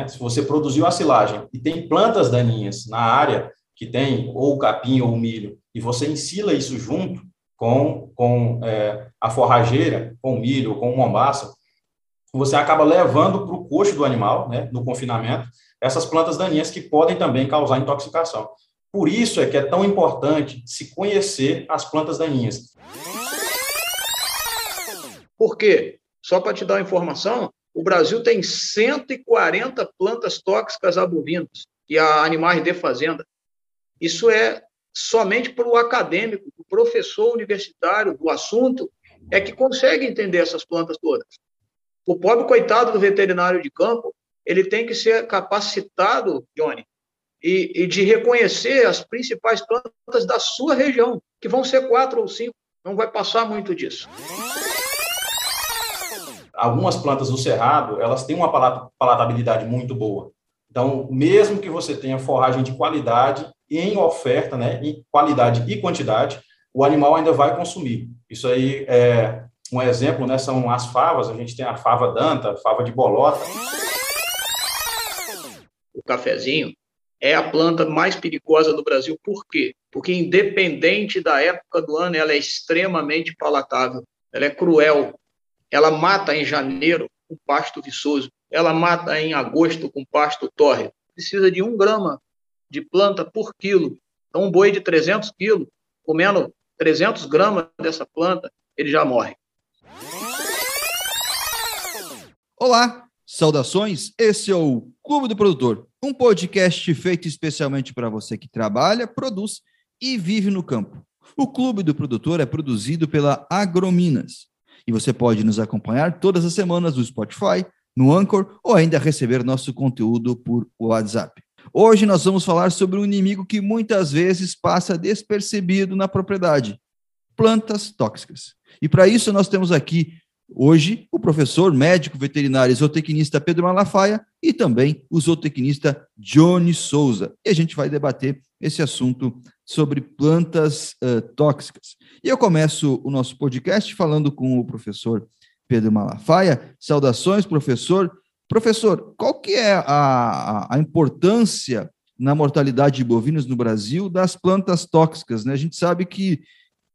né? Se você produziu a silagem e tem plantas daninhas na área que tem ou capim ou milho, e você ensila isso junto com, com é, a forrageira, com milho, com mombaça, você acaba levando para o coxo do animal, né, no confinamento, essas plantas daninhas que podem também causar intoxicação. Por isso é que é tão importante se conhecer as plantas daninhas. Por quê? Só para te dar uma informação, o Brasil tem 140 plantas tóxicas a bovinos e a animais de fazenda. Isso é somente para o acadêmico, o professor universitário do assunto, é que consegue entender essas plantas todas. O pobre coitado do veterinário de campo, ele tem que ser capacitado, Johnny, e, e, de reconhecer as principais plantas da sua região, que vão ser quatro ou cinco, não vai passar muito disso. Algumas plantas do cerrado, elas têm uma palatabilidade muito boa. Então, mesmo que você tenha forragem de qualidade em oferta, né, em qualidade e quantidade, o animal ainda vai consumir. Isso aí é um exemplo, né, são as favas, a gente tem a fava danta, a fava de bolota. O cafezinho, é a planta mais perigosa do Brasil. Por quê? Porque, independente da época do ano, ela é extremamente palatável. Ela é cruel. Ela mata em janeiro com pasto viçoso. Ela mata em agosto com pasto tórrido. Precisa de um grama de planta por quilo. Então, um boi de 300 quilos, comendo 300 gramas dessa planta, ele já morre. Olá, saudações. Esse é o Clube do Produtor um podcast feito especialmente para você que trabalha, produz e vive no campo. O Clube do Produtor é produzido pela Agrominas e você pode nos acompanhar todas as semanas no Spotify, no Anchor ou ainda receber nosso conteúdo por WhatsApp. Hoje nós vamos falar sobre um inimigo que muitas vezes passa despercebido na propriedade: plantas tóxicas. E para isso nós temos aqui Hoje, o professor médico veterinário zootecnista Pedro Malafaia e também o zootecnista Johnny Souza. E a gente vai debater esse assunto sobre plantas uh, tóxicas. E eu começo o nosso podcast falando com o professor Pedro Malafaia. Saudações, professor. Professor, qual que é a, a importância na mortalidade de bovinos no Brasil das plantas tóxicas? Né? A gente sabe que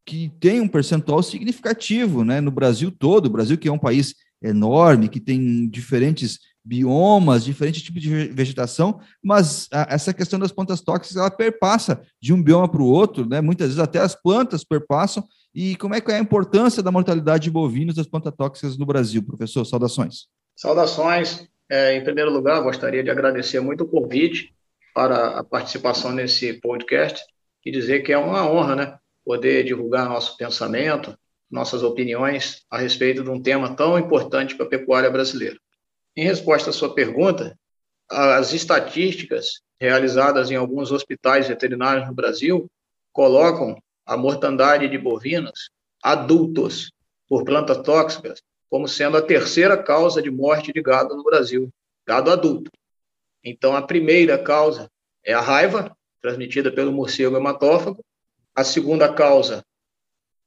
que tem um percentual significativo né, no Brasil todo. O Brasil, que é um país enorme, que tem diferentes biomas, diferentes tipos de vegetação, mas a, essa questão das plantas tóxicas, ela perpassa de um bioma para o outro, né? muitas vezes até as plantas perpassam. E como é que é a importância da mortalidade de bovinos das plantas tóxicas no Brasil, professor? Saudações. Saudações. É, em primeiro lugar, gostaria de agradecer muito o convite para a participação nesse podcast e dizer que é uma honra, né? poder divulgar nosso pensamento, nossas opiniões a respeito de um tema tão importante para a pecuária brasileira. Em resposta à sua pergunta, as estatísticas realizadas em alguns hospitais veterinários no Brasil colocam a mortandade de bovinos adultos por plantas tóxicas como sendo a terceira causa de morte de gado no Brasil, gado adulto. Então, a primeira causa é a raiva, transmitida pelo morcego hematófago, a segunda causa,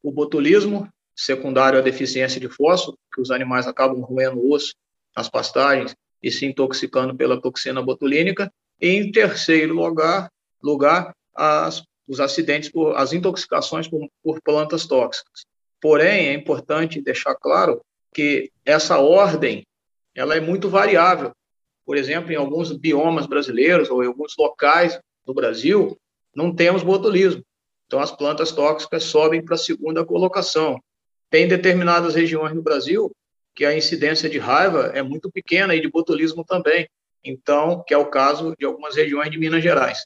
o botulismo, secundário à deficiência de fósforo, que os animais acabam roendo osso nas pastagens e se intoxicando pela toxina botulínica. E, em terceiro lugar, lugar as, os acidentes, por, as intoxicações por, por plantas tóxicas. Porém, é importante deixar claro que essa ordem ela é muito variável. Por exemplo, em alguns biomas brasileiros ou em alguns locais do Brasil, não temos botulismo. Então, as plantas tóxicas sobem para a segunda colocação. Tem determinadas regiões no Brasil que a incidência de raiva é muito pequena e de botulismo também. Então, que é o caso de algumas regiões de Minas Gerais.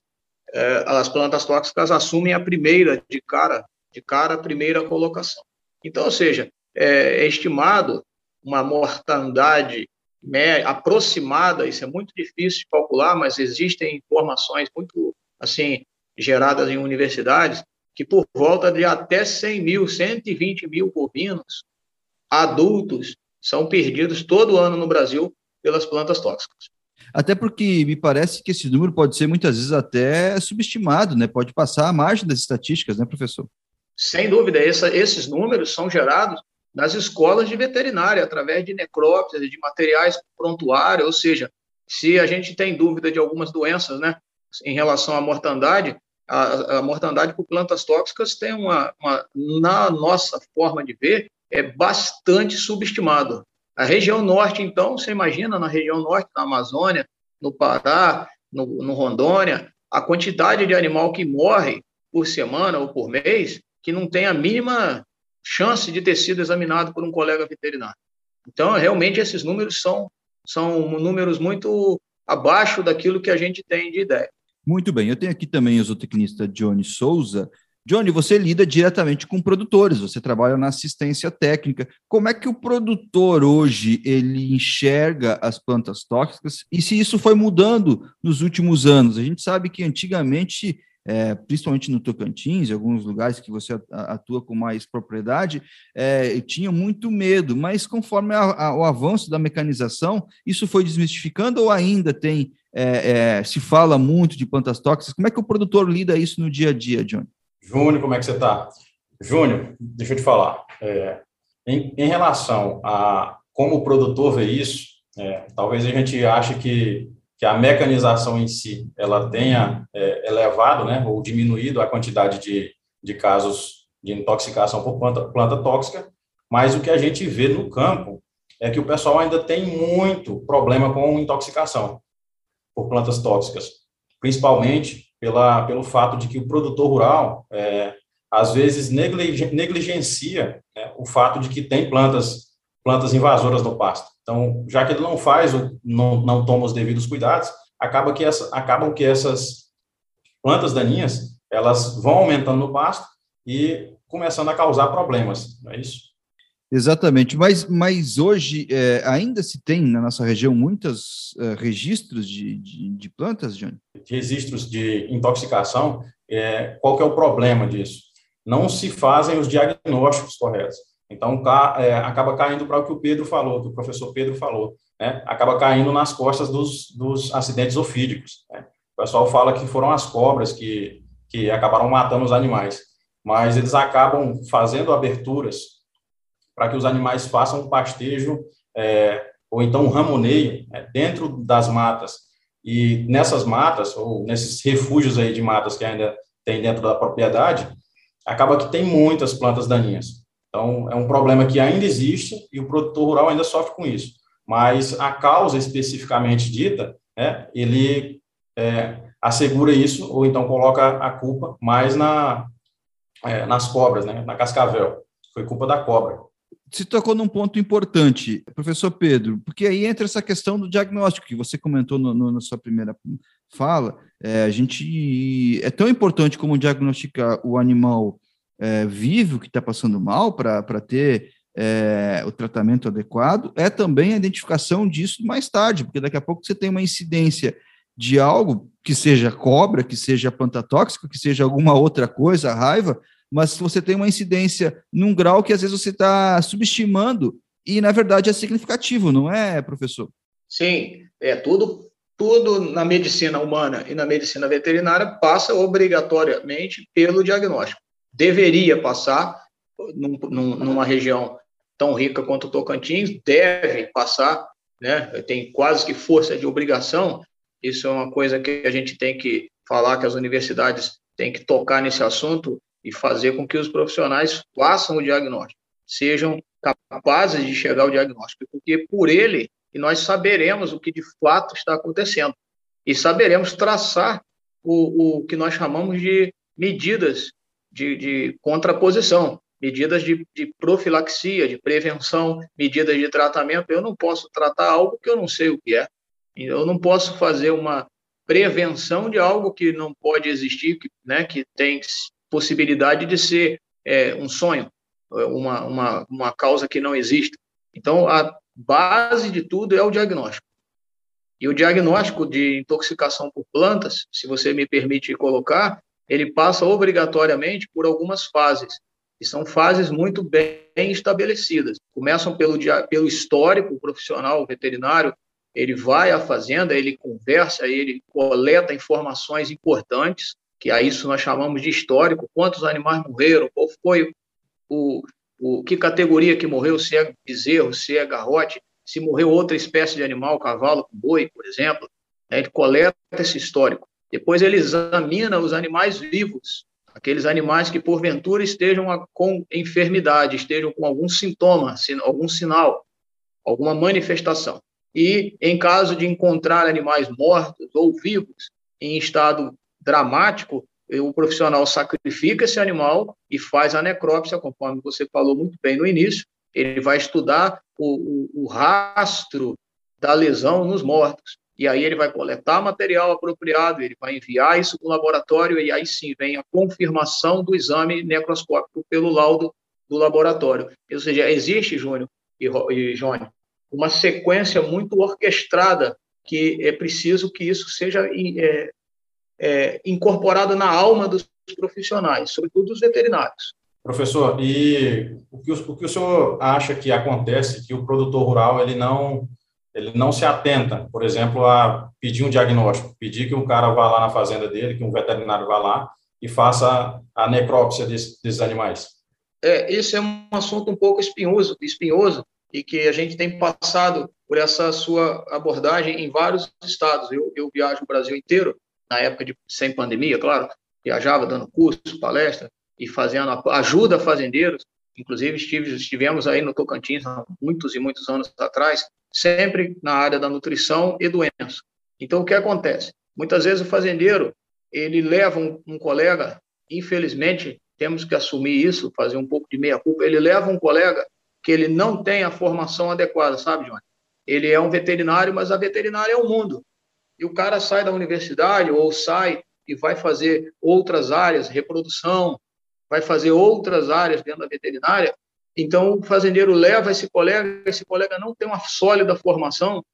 É, as plantas tóxicas assumem a primeira, de cara, de cara, a primeira colocação. Então, ou seja, é, é estimado uma mortandade aproximada, isso é muito difícil de calcular, mas existem informações muito, assim, geradas em universidades, que por volta de até 100 mil, 120 mil bovinos adultos são perdidos todo ano no Brasil pelas plantas tóxicas. Até porque me parece que esse número pode ser muitas vezes até subestimado, né? Pode passar à margem das estatísticas, né, professor? Sem dúvida, essa, esses números são gerados nas escolas de veterinária, através de necrópsias, de materiais prontuário, ou seja, se a gente tem dúvida de algumas doenças, né, em relação à mortandade, a, a mortandade por plantas tóxicas tem uma, uma, na nossa forma de ver, é bastante subestimado. A região norte, então, você imagina na região norte, na Amazônia, no Pará, no, no Rondônia, a quantidade de animal que morre por semana ou por mês, que não tem a mínima chance de ter sido examinado por um colega veterinário. Então, realmente, esses números são, são números muito abaixo daquilo que a gente tem de ideia. Muito bem, eu tenho aqui também o zootecnista Johnny Souza. Johnny, você lida diretamente com produtores, você trabalha na assistência técnica. Como é que o produtor hoje ele enxerga as plantas tóxicas e se isso foi mudando nos últimos anos? A gente sabe que antigamente é, principalmente no Tocantins, em alguns lugares que você atua com mais propriedade, é, tinha muito medo, mas conforme a, a, o avanço da mecanização, isso foi desmistificando ou ainda tem, é, é, se fala muito de plantas tóxicas? Como é que o produtor lida isso no dia a dia, Johnny? Júnior, como é que você está? Júnior, deixa eu te falar. É, em, em, relação a como o produtor vê isso, é, talvez a gente ache que que a mecanização em si ela tenha é, elevado, né, ou diminuído a quantidade de, de casos de intoxicação por planta, planta tóxica, mas o que a gente vê no campo é que o pessoal ainda tem muito problema com intoxicação por plantas tóxicas, principalmente pela, pelo fato de que o produtor rural, é, às vezes, negligencia né, o fato de que tem plantas, plantas invasoras no pasto. Então, já que ele não faz, não, não toma os devidos cuidados, acaba que essa, acabam que essas plantas daninhas, elas vão aumentando no pasto e começando a causar problemas, não é isso? Exatamente, mas, mas hoje é, ainda se tem na nossa região muitos é, registros de, de, de, plantas, Johnny? Registros de intoxicação, é, qual que é o problema disso? Não se fazem os diagnósticos corretos. Então, é, acaba caindo para o que o Pedro falou, que o professor Pedro falou, né? acaba caindo nas costas dos, dos acidentes ofídicos. Né? O pessoal fala que foram as cobras que, que acabaram matando os animais, mas eles acabam fazendo aberturas para que os animais façam pastejo é, ou então ramoneio né? dentro das matas. E nessas matas, ou nesses refúgios aí de matas que ainda tem dentro da propriedade, acaba que tem muitas plantas daninhas. Então, é um problema que ainda existe e o produtor rural ainda sofre com isso. Mas a causa especificamente dita, né, ele é, assegura isso, ou então coloca a culpa mais na, é, nas cobras, né, na cascavel. Foi culpa da cobra. Se tocou num ponto importante, professor Pedro, porque aí entra essa questão do diagnóstico que você comentou no, no, na sua primeira fala. É, a gente é tão importante como diagnosticar o animal é, vive o que está passando mal para ter é, o tratamento adequado, é também a identificação disso mais tarde, porque daqui a pouco você tem uma incidência de algo que seja cobra, que seja planta tóxica, que seja alguma outra coisa, raiva, mas você tem uma incidência num grau que às vezes você está subestimando e na verdade é significativo, não é, professor? Sim, é tudo tudo na medicina humana e na medicina veterinária passa obrigatoriamente pelo diagnóstico deveria passar num, num, numa região tão rica quanto o Tocantins, deve passar, né? tem quase que força de obrigação. Isso é uma coisa que a gente tem que falar, que as universidades têm que tocar nesse assunto e fazer com que os profissionais façam o diagnóstico, sejam capazes de chegar ao diagnóstico, porque por ele nós saberemos o que de fato está acontecendo e saberemos traçar o, o que nós chamamos de medidas de, de contraposição, medidas de, de, profilaxia, de prevenção, medidas de tratamento. Eu não posso tratar algo que eu não sei o que é. Eu não posso fazer uma prevenção de algo que não pode existir, que, né, que tem possibilidade de ser é, um sonho, uma, uma, uma causa que não existe. Então, a base de tudo é o diagnóstico. E o diagnóstico de intoxicação por plantas, se você me permite colocar, ele passa obrigatoriamente por algumas fases, que são fases muito bem estabelecidas. Começam pelo, pelo histórico profissional veterinário, ele vai à fazenda, ele conversa, ele coleta informações importantes, que a isso nós chamamos de histórico, quantos animais morreram, qual foi o, o que categoria que morreu, se é bezerro, se é garrote, se morreu outra espécie de animal, cavalo boi, por exemplo, né, ele coleta esse histórico. Depois ele examina os animais vivos, aqueles animais que porventura estejam com enfermidade, estejam com algum sintoma, algum sinal, alguma manifestação. E em caso de encontrar animais mortos ou vivos em estado dramático, o profissional sacrifica esse animal e faz a necrópsia, conforme você falou muito bem no início. Ele vai estudar o, o, o rastro da lesão nos mortos e aí ele vai coletar material apropriado, ele vai enviar isso para o laboratório, e aí sim vem a confirmação do exame necroscópico pelo laudo do laboratório. Ou seja, existe, Júnior e, e Jônio, uma sequência muito orquestrada que é preciso que isso seja é, é, incorporado na alma dos profissionais, sobretudo dos veterinários. Professor, e o que o, o que o senhor acha que acontece que o produtor rural ele não ele não se atenta, por exemplo, a pedir um diagnóstico, pedir que um cara vá lá na fazenda dele, que um veterinário vá lá e faça a necrópsia desses, desses animais. É, esse é um assunto um pouco espinhoso, espinhoso e que a gente tem passado por essa sua abordagem em vários estados. Eu, eu viajo o Brasil inteiro, na época de sem pandemia, claro, viajava dando curso, palestra e fazendo ajuda a fazendeiros. Inclusive estive, estivemos aí no Tocantins há muitos e muitos anos atrás sempre na área da nutrição e doença. Então, o que acontece? Muitas vezes o fazendeiro, ele leva um, um colega, infelizmente, temos que assumir isso, fazer um pouco de meia-culpa, ele leva um colega que ele não tem a formação adequada, sabe, Johnny? Ele é um veterinário, mas a veterinária é o mundo. E o cara sai da universidade ou sai e vai fazer outras áreas, reprodução, vai fazer outras áreas dentro da veterinária, então, o fazendeiro leva esse colega, esse colega não tem uma sólida formação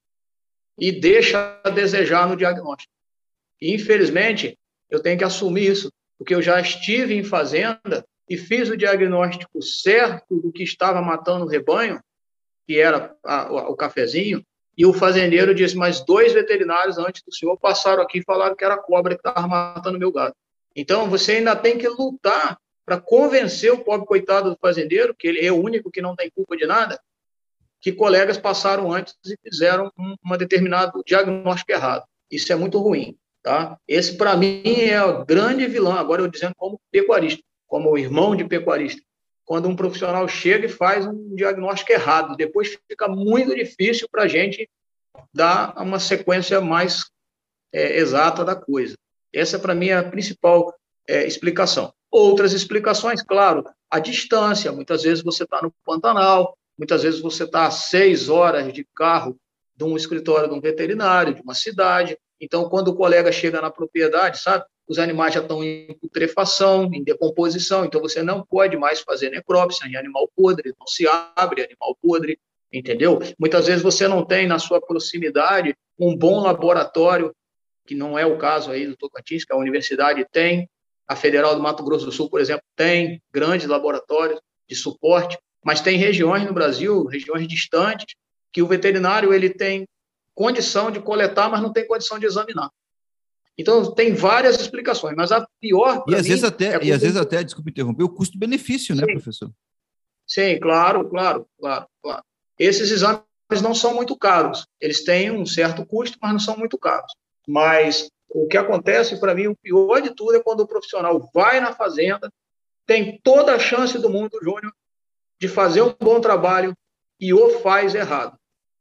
e deixa a desejar no diagnóstico. E, infelizmente, eu tenho que assumir isso, porque eu já estive em fazenda e fiz o diagnóstico certo do que estava matando o rebanho, que era a, o cafezinho, e o fazendeiro disse, mas dois veterinários antes do senhor passaram aqui e falaram que era a cobra que estava matando meu gado. Então, você ainda tem que lutar para convencer o pobre coitado do fazendeiro, que ele é o único que não tem culpa de nada, que colegas passaram antes e fizeram um uma determinado diagnóstico errado. Isso é muito ruim, tá? Esse para mim é o grande vilão. Agora eu dizendo como pecuarista, como irmão de pecuarista. Quando um profissional chega e faz um diagnóstico errado, depois fica muito difícil para a gente dar uma sequência mais é, exata da coisa. Essa para mim é a principal é, explicação. Outras explicações, claro, a distância. Muitas vezes você está no Pantanal, muitas vezes você está a seis horas de carro de um escritório de um veterinário, de uma cidade. Então, quando o colega chega na propriedade, sabe, os animais já estão em putrefação, em decomposição, então você não pode mais fazer necrópsia em animal podre, não se abre animal podre, entendeu? Muitas vezes você não tem na sua proximidade um bom laboratório, que não é o caso aí do Tocantins, que a universidade tem, a Federal do Mato Grosso do Sul, por exemplo, tem grandes laboratórios de suporte, mas tem regiões no Brasil, regiões distantes, que o veterinário ele tem condição de coletar, mas não tem condição de examinar. Então tem várias explicações, mas a pior e às mim, vezes até é e às vezes até desculpe interromper o custo-benefício, né, professor? Sim, claro, claro, claro, claro. Esses exames não são muito caros. Eles têm um certo custo, mas não são muito caros. Mas o que acontece para mim, o pior de tudo é quando o profissional vai na fazenda, tem toda a chance do mundo, Júnior, de fazer um bom trabalho e o faz errado.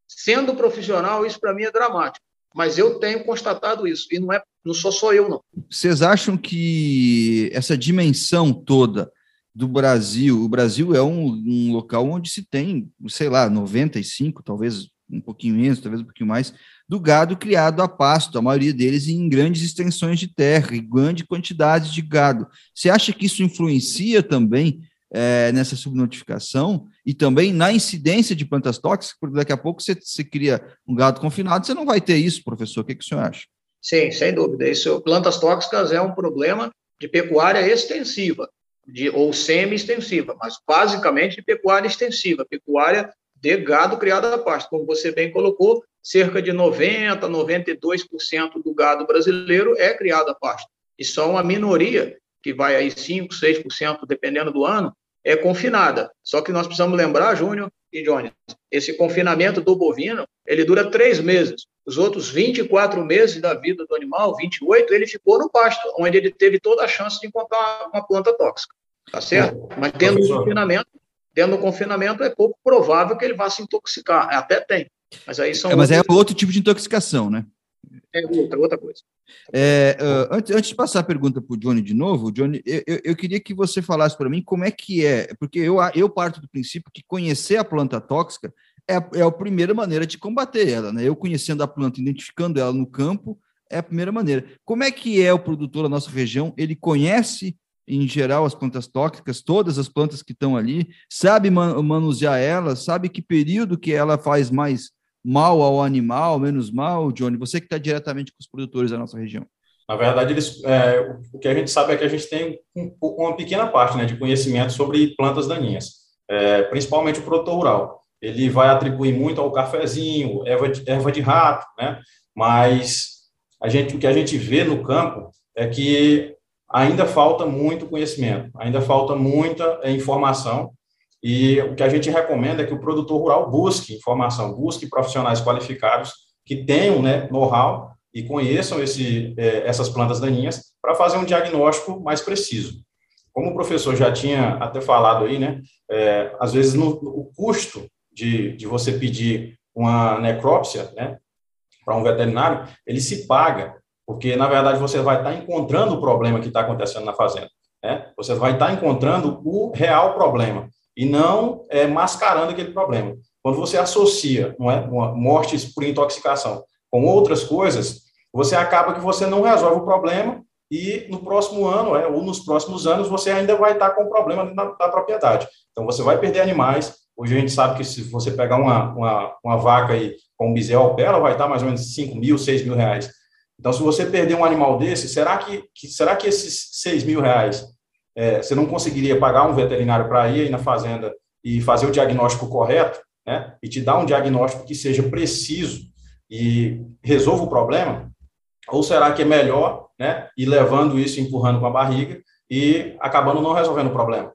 Sendo profissional, isso para mim é dramático. Mas eu tenho constatado isso, e não, é, não sou só eu, não. Vocês acham que essa dimensão toda do Brasil, o Brasil é um, um local onde se tem, sei lá, 95, talvez um pouquinho menos, talvez um pouquinho mais, do gado criado a pasto, a maioria deles em grandes extensões de terra e grande quantidade de gado. Você acha que isso influencia também é, nessa subnotificação e também na incidência de plantas tóxicas? Porque daqui a pouco você, você cria um gado confinado, você não vai ter isso, professor. O que, que o senhor acha? Sim, sem dúvida. Isso, plantas tóxicas é um problema de pecuária extensiva, de, ou semi-extensiva, mas basicamente de pecuária extensiva, pecuária de gado criado a pasto. Como você bem colocou, cerca de 90%, 92% do gado brasileiro é criado a pasto. E só uma minoria, que vai aí 5%, 6%, dependendo do ano, é confinada. Só que nós precisamos lembrar, Júnior, e Johnny, esse confinamento do bovino, ele dura três meses. Os outros 24 meses da vida do animal, 28, ele ficou no pasto, onde ele teve toda a chance de encontrar uma planta tóxica. Tá certo? Mas dentro do confinamento, dentro do confinamento é pouco provável que ele vá se intoxicar. Até tem. Mas aí são. É, mas é outro tipo de intoxicação, né? É outra, outra coisa. É, uh, antes, antes de passar a pergunta para o Johnny de novo, Johnny, eu, eu queria que você falasse para mim como é que é, porque eu, eu parto do princípio que conhecer a planta tóxica é, é a primeira maneira de combater ela, né? Eu conhecendo a planta, identificando ela no campo, é a primeira maneira. Como é que é o produtor da nossa região? Ele conhece, em geral, as plantas tóxicas, todas as plantas que estão ali, sabe manusear elas, sabe que período que ela faz mais mal ao animal, menos mal, Johnny? Você que está diretamente com os produtores da nossa região. Na verdade, eles, é, o que a gente sabe é que a gente tem um, uma pequena parte né, de conhecimento sobre plantas daninhas, é, principalmente o produtor rural. Ele vai atribuir muito ao cafezinho, erva de, erva de rato, né? mas a gente, o que a gente vê no campo é que ainda falta muito conhecimento, ainda falta muita é, informação e o que a gente recomenda é que o produtor rural busque informação, busque profissionais qualificados que tenham né, know-how e conheçam esse, é, essas plantas daninhas para fazer um diagnóstico mais preciso. Como o professor já tinha até falado aí, né, é, às vezes no, o custo de, de você pedir uma necrópsia né, para um veterinário, ele se paga, porque na verdade você vai estar encontrando o problema que está acontecendo na fazenda. Né? Você vai estar encontrando o real problema e não é, mascarando aquele problema. Quando você associa não é, mortes por intoxicação com outras coisas, você acaba que você não resolve o problema e no próximo ano, é, ou nos próximos anos, você ainda vai estar com o problema na propriedade. Então, você vai perder animais. Hoje a gente sabe que se você pegar uma, uma, uma vaca aí, com um bezerro ela vai estar mais ou menos 5 mil, 6 mil reais. Então, se você perder um animal desse, será que, que será que esses 6 mil reais é, você não conseguiria pagar um veterinário para ir aí na fazenda e fazer o diagnóstico correto, né, e te dar um diagnóstico que seja preciso e resolva o problema? Ou será que é melhor, né, ir levando isso, empurrando com a barriga e acabando não resolvendo o problema?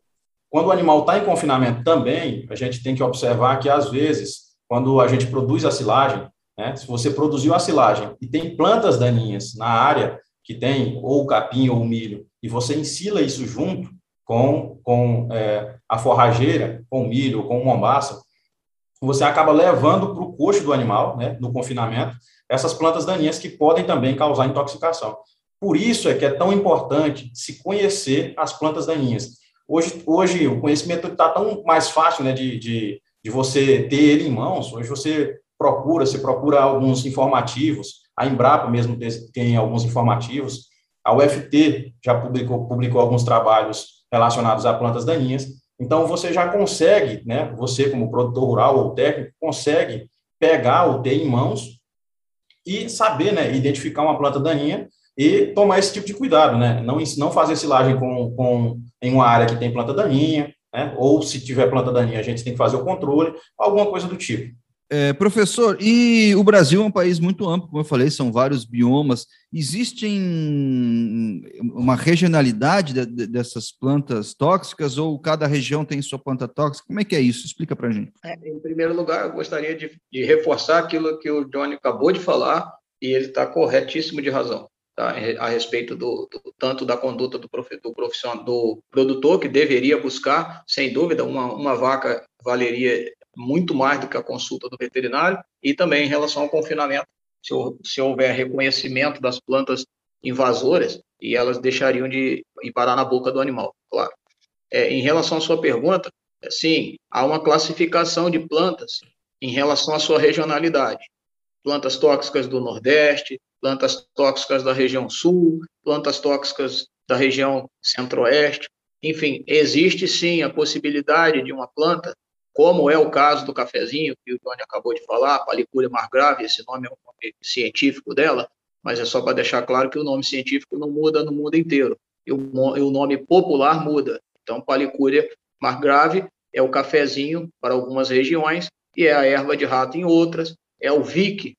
Quando o animal está em confinamento também, a gente tem que observar que, às vezes, quando a gente produz a silagem, né, se você produziu a silagem e tem plantas daninhas na área que tem ou capim ou milho, e você ensila isso junto com, com é, a forrageira, com o milho, com o mombaça, você acaba levando para o coxo do animal, né, no confinamento, essas plantas daninhas que podem também causar intoxicação. Por isso é que é tão importante se conhecer as plantas daninhas. Hoje, hoje o conhecimento está tão mais fácil né, de, de, de você ter ele em mãos. Hoje você procura, você procura alguns informativos, a Embrapa mesmo tem alguns informativos, a UFT já publicou, publicou alguns trabalhos relacionados a plantas daninhas. Então, você já consegue, né, você como produtor rural ou técnico, consegue pegar o ter em mãos e saber, né, identificar uma planta daninha e tomar esse tipo de cuidado, né, não, não fazer silagem com, com, em uma área que tem planta daninha, né, ou se tiver planta daninha, a gente tem que fazer o controle, alguma coisa do tipo. É, professor, e o Brasil é um país muito amplo, como eu falei, são vários biomas. Existe uma regionalidade de, de, dessas plantas tóxicas ou cada região tem sua planta tóxica? Como é que é isso? Explica para a gente. É, em primeiro lugar, eu gostaria de, de, reforçar aquilo que o Johnny acabou de falar e ele está corretíssimo de razão. Tá? A respeito do, do tanto da conduta do, do profissional, do produtor que deveria buscar, sem dúvida, uma, uma vaca valeria muito mais do que a consulta do veterinário, e também em relação ao confinamento, se, se houver reconhecimento das plantas invasoras, e elas deixariam de ir parar na boca do animal, claro. É, em relação à sua pergunta, sim, há uma classificação de plantas em relação à sua regionalidade. Plantas tóxicas do Nordeste, plantas tóxicas da região Sul, plantas tóxicas da região Centro-Oeste. Enfim, existe sim a possibilidade de uma planta como é o caso do cafezinho, que o Johnny acabou de falar, Palicúria margrave, esse nome é o nome científico dela, mas é só para deixar claro que o nome científico não muda no mundo inteiro, e o, o nome popular muda. Então, Palicúria margrave é o cafezinho para algumas regiões, e é a erva de rato em outras, é o vic,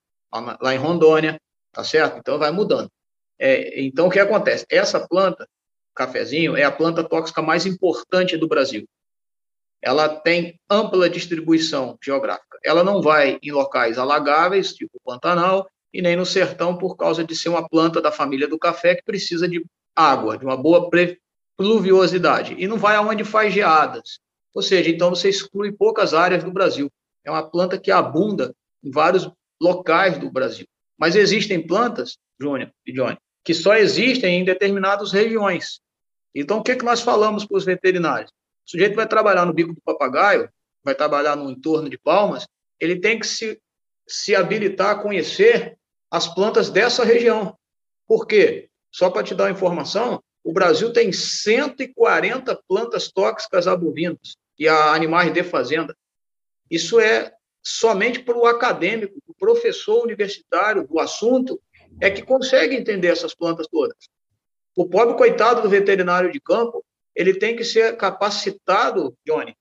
lá em Rondônia, tá certo? Então, vai mudando. É, então, o que acontece? Essa planta, cafezinho, é a planta tóxica mais importante do Brasil ela tem ampla distribuição geográfica. Ela não vai em locais alagáveis, tipo Pantanal, e nem no sertão, por causa de ser uma planta da família do café que precisa de água, de uma boa pluviosidade. E não vai aonde faz geadas. Ou seja, então você exclui poucas áreas do Brasil. É uma planta que abunda em vários locais do Brasil. Mas existem plantas, Júnior e Johnny, que só existem em determinadas regiões. Então, o que, é que nós falamos para os veterinários? O sujeito vai trabalhar no bico do papagaio, vai trabalhar no entorno de palmas, ele tem que se, se habilitar a conhecer as plantas dessa região. Por quê? Só para te dar uma informação, o Brasil tem 140 plantas tóxicas a bovinos e a animais de fazenda. Isso é somente para o acadêmico, o professor universitário do assunto, é que consegue entender essas plantas todas. O pobre coitado do veterinário de campo, ele tem que ser capacitado, Johnny,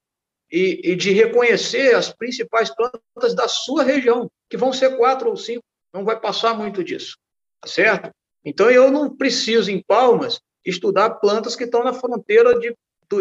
e, e, de reconhecer as principais plantas da sua região, que vão ser quatro ou cinco, não vai passar muito disso, tá certo? Então, eu não preciso, em Palmas, estudar plantas que estão na fronteira de,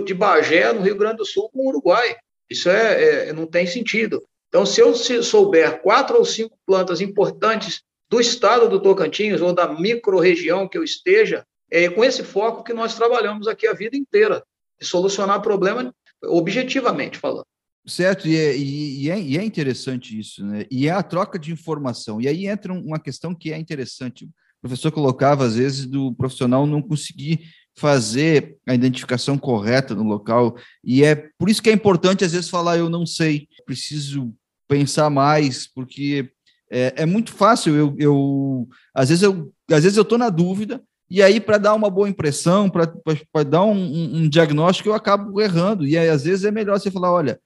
de Bagé, no Rio Grande do Sul, com o Uruguai. Isso é, é não tem sentido. Então, se eu souber quatro ou cinco plantas importantes do estado do Tocantins ou da microrregião que eu esteja, é com esse foco que nós trabalhamos aqui a vida inteira, de solucionar problema objetivamente falando. Certo, e é, e, é, e é, interessante isso, né? E é a troca de informação. E aí entra uma questão que é interessante. O professor colocava, às vezes, do profissional não conseguir fazer a identificação correta no local. E é por isso que é importante, às vezes, falar eu não sei, preciso pensar mais, porque é, é muito fácil. Eu, eu, às vezes eu às vezes eu estou na dúvida, e aí, para dar uma boa impressão, para dar um, um, um, diagnóstico, eu acabo errando. E aí, às vezes é melhor você falar: olha,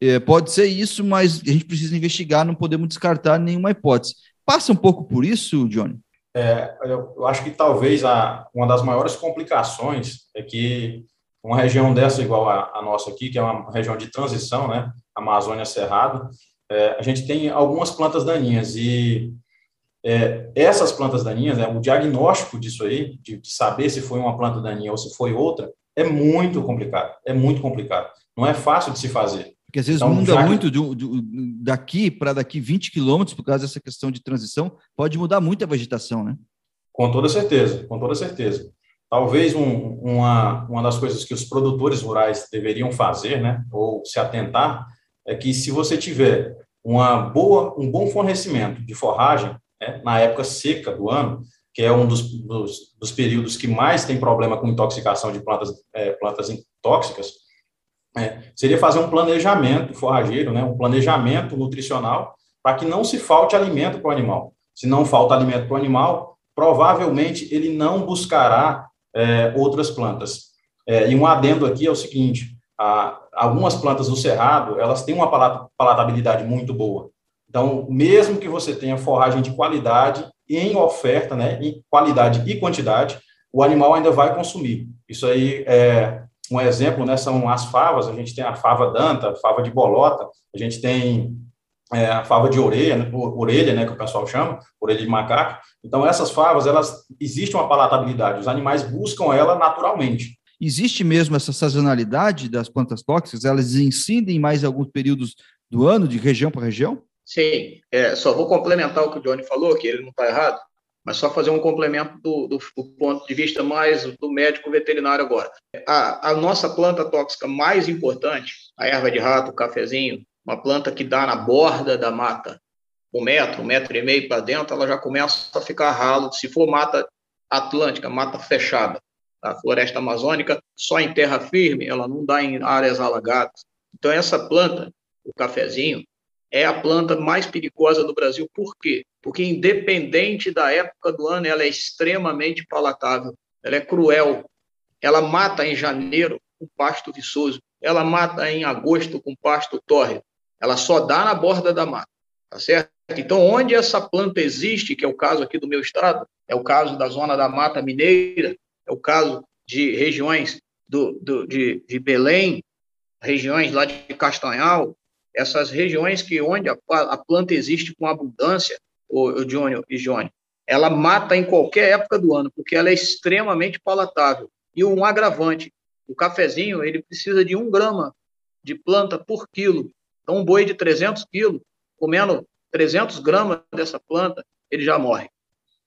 é, pode ser isso, mas a gente precisa investigar, não podemos descartar nenhuma hipótese. Passa um pouco por isso, Johnny? É, eu acho que talvez a, uma das maiores complicações é que uma região dessa, igual a, a nossa aqui, que é uma região de transição, né, Amazônia Cerrado, é, a gente tem algumas plantas daninhas e é, essas plantas daninhas, é, o diagnóstico disso aí, de, de, saber se foi uma planta daninha ou se foi outra, é muito complicado, é muito complicado. Não é fácil de se fazer. Porque às vezes então, muda muito de, de, daqui para daqui 20 quilômetros, por causa dessa questão de transição, pode mudar muito a vegetação, né? Com toda certeza, com toda certeza. Talvez um, uma, uma das coisas que os produtores rurais deveriam fazer, né, ou se atentar, é que se você tiver uma boa, um bom fornecimento de forragem né, na época seca do ano, que é um dos, dos, dos, períodos que mais tem problema com intoxicação de plantas, é, plantas tóxicas, é, seria fazer um planejamento forrageiro, né, um planejamento nutricional, para que não se falte alimento para o animal. Se não falta alimento para o animal, provavelmente ele não buscará é, outras plantas. É, e um adendo aqui é o seguinte: a, algumas plantas do cerrado, elas têm uma palatabilidade muito boa. Então, mesmo que você tenha forragem de qualidade em oferta, né, em qualidade e quantidade, o animal ainda vai consumir. Isso aí é um exemplo, né, são as favas, a gente tem a fava danta, a fava de bolota, a gente tem é, a fava de orelha, né, orelha, né, que o pessoal chama, orelha de macaco. Então, essas favas, elas, existe uma palatabilidade, os animais buscam ela naturalmente. Existe mesmo essa sazonalidade das plantas tóxicas? Elas incidem mais em alguns períodos do ano, de região para região? Sim, é, só vou complementar o que o Johnny falou, que ele não está errado, mas só fazer um complemento do, do, do, ponto de vista mais do médico veterinário agora. A, a, nossa planta tóxica mais importante, a erva de rato, o cafezinho, uma planta que dá na borda da mata, um metro, um metro e meio para dentro, ela já começa a ficar ralo. Se for mata atlântica, mata fechada, a floresta amazônica, só em terra firme, ela não dá em áreas alagadas. Então, essa planta, o cafezinho, é a planta mais perigosa do Brasil. Por quê? Porque, independente da época do ano, ela é extremamente palatável, ela é cruel. Ela mata em janeiro com pasto viçoso, ela mata em agosto com pasto tórrido. Ela só dá na borda da mata, tá certo? Então, onde essa planta existe, que é o caso aqui do meu estado, é o caso da zona da Mata Mineira, é o caso de regiões do, do, de, de Belém, regiões lá de Castanhal, essas regiões que onde a, a planta existe com abundância, o, o Johnny e Johnny, ela mata em qualquer época do ano, porque ela é extremamente palatável. E um agravante, o cafezinho, ele precisa de um grama de planta por quilo. Então, um boi de 300 quilos, comendo 300 gramas dessa planta, ele já morre.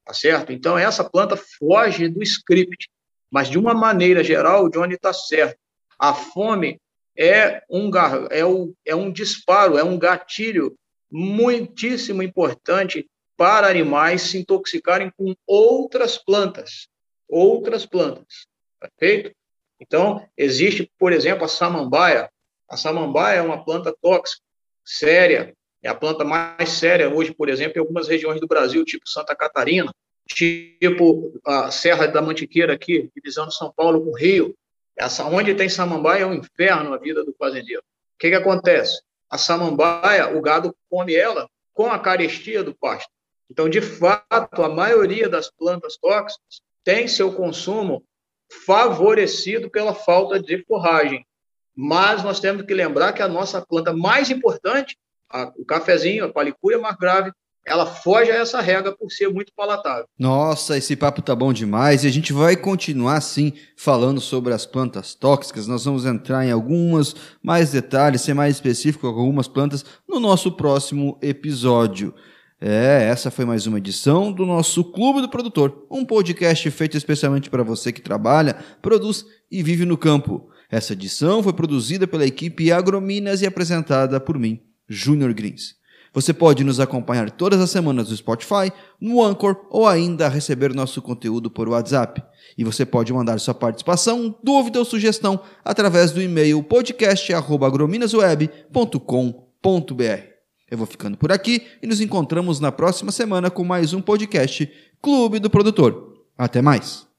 Tá certo? Então, essa planta foge do script. Mas, de uma maneira geral, o Johnny está certo. A fome é um, é, um, é um disparo, é um gatilho muitíssimo importante para animais se intoxicarem com outras plantas. Outras plantas. Perfeito? Então, existe, por exemplo, a samambaia. A samambaia é uma planta tóxica, séria, é a planta mais séria hoje, por exemplo, em algumas regiões do Brasil, tipo Santa Catarina, tipo a Serra da Mantiqueira aqui, divisão de São Paulo com o Rio. Essa, onde tem samambaia é um inferno a vida do fazendeiro. O que, que acontece? A samambaia, o gado come ela com a carestia do pasto. Então, de fato, a maioria das plantas tóxicas tem seu consumo favorecido pela falta de forragem. Mas nós temos que lembrar que a nossa planta mais importante a, o cafezinho, a palicúria mais grave, ela foge a essa regra por ser muito palatável. Nossa, esse papo tá bom demais e a gente vai continuar sim falando sobre as plantas tóxicas. Nós vamos entrar em algumas mais detalhes, ser mais específico com algumas plantas no nosso próximo episódio. É, essa foi mais uma edição do nosso Clube do Produtor, um podcast feito especialmente para você que trabalha, produz e vive no campo. Essa edição foi produzida pela equipe Agrominas e apresentada por mim, Júnior Greens. Você pode nos acompanhar todas as semanas no Spotify, no Anchor ou ainda receber nosso conteúdo por WhatsApp. E você pode mandar sua participação, dúvida ou sugestão através do e-mail podcast@agrominasweb.com.br. Eu vou ficando por aqui e nos encontramos na próxima semana com mais um podcast Clube do Produtor. Até mais.